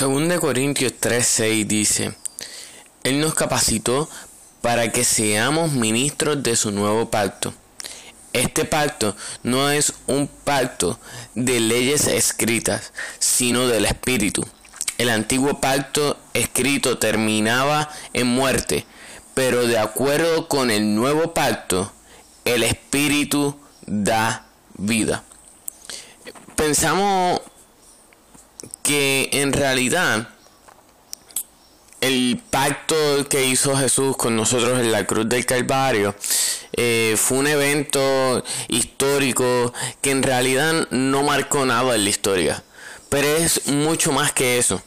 Según de Corintios 3:6 dice, Él nos capacitó para que seamos ministros de su nuevo pacto. Este pacto no es un pacto de leyes escritas, sino del Espíritu. El antiguo pacto escrito terminaba en muerte, pero de acuerdo con el nuevo pacto, el Espíritu da vida. Pensamos que en realidad el pacto que hizo Jesús con nosotros en la cruz del Calvario eh, fue un evento histórico que en realidad no marcó nada en la historia, pero es mucho más que eso.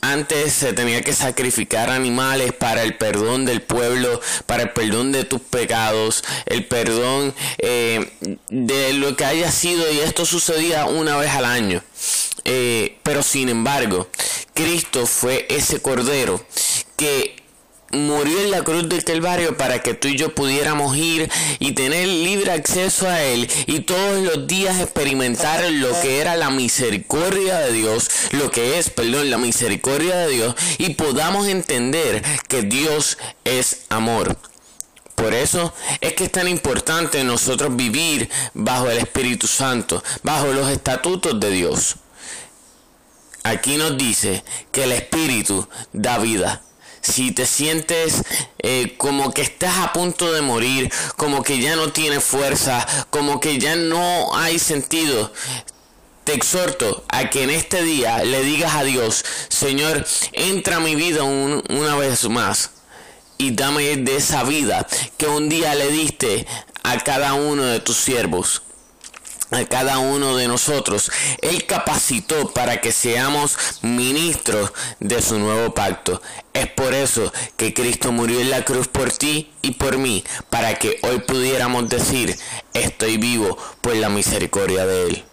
Antes se tenía que sacrificar animales para el perdón del pueblo, para el perdón de tus pecados, el perdón eh, de lo que haya sido y esto sucedía una vez al año. Eh, pero sin embargo, Cristo fue ese cordero que murió en la cruz del Calvario para que tú y yo pudiéramos ir y tener libre acceso a Él y todos los días experimentar lo que era la misericordia de Dios, lo que es, perdón, la misericordia de Dios y podamos entender que Dios es amor. Por eso es que es tan importante nosotros vivir bajo el Espíritu Santo, bajo los estatutos de Dios. Aquí nos dice que el Espíritu da vida. Si te sientes eh, como que estás a punto de morir, como que ya no tienes fuerza, como que ya no hay sentido, te exhorto a que en este día le digas a Dios, Señor, entra a mi vida una vez más y dame de esa vida que un día le diste a cada uno de tus siervos a cada uno de nosotros. Él capacitó para que seamos ministros de su nuevo pacto. Es por eso que Cristo murió en la cruz por ti y por mí, para que hoy pudiéramos decir, estoy vivo por la misericordia de Él.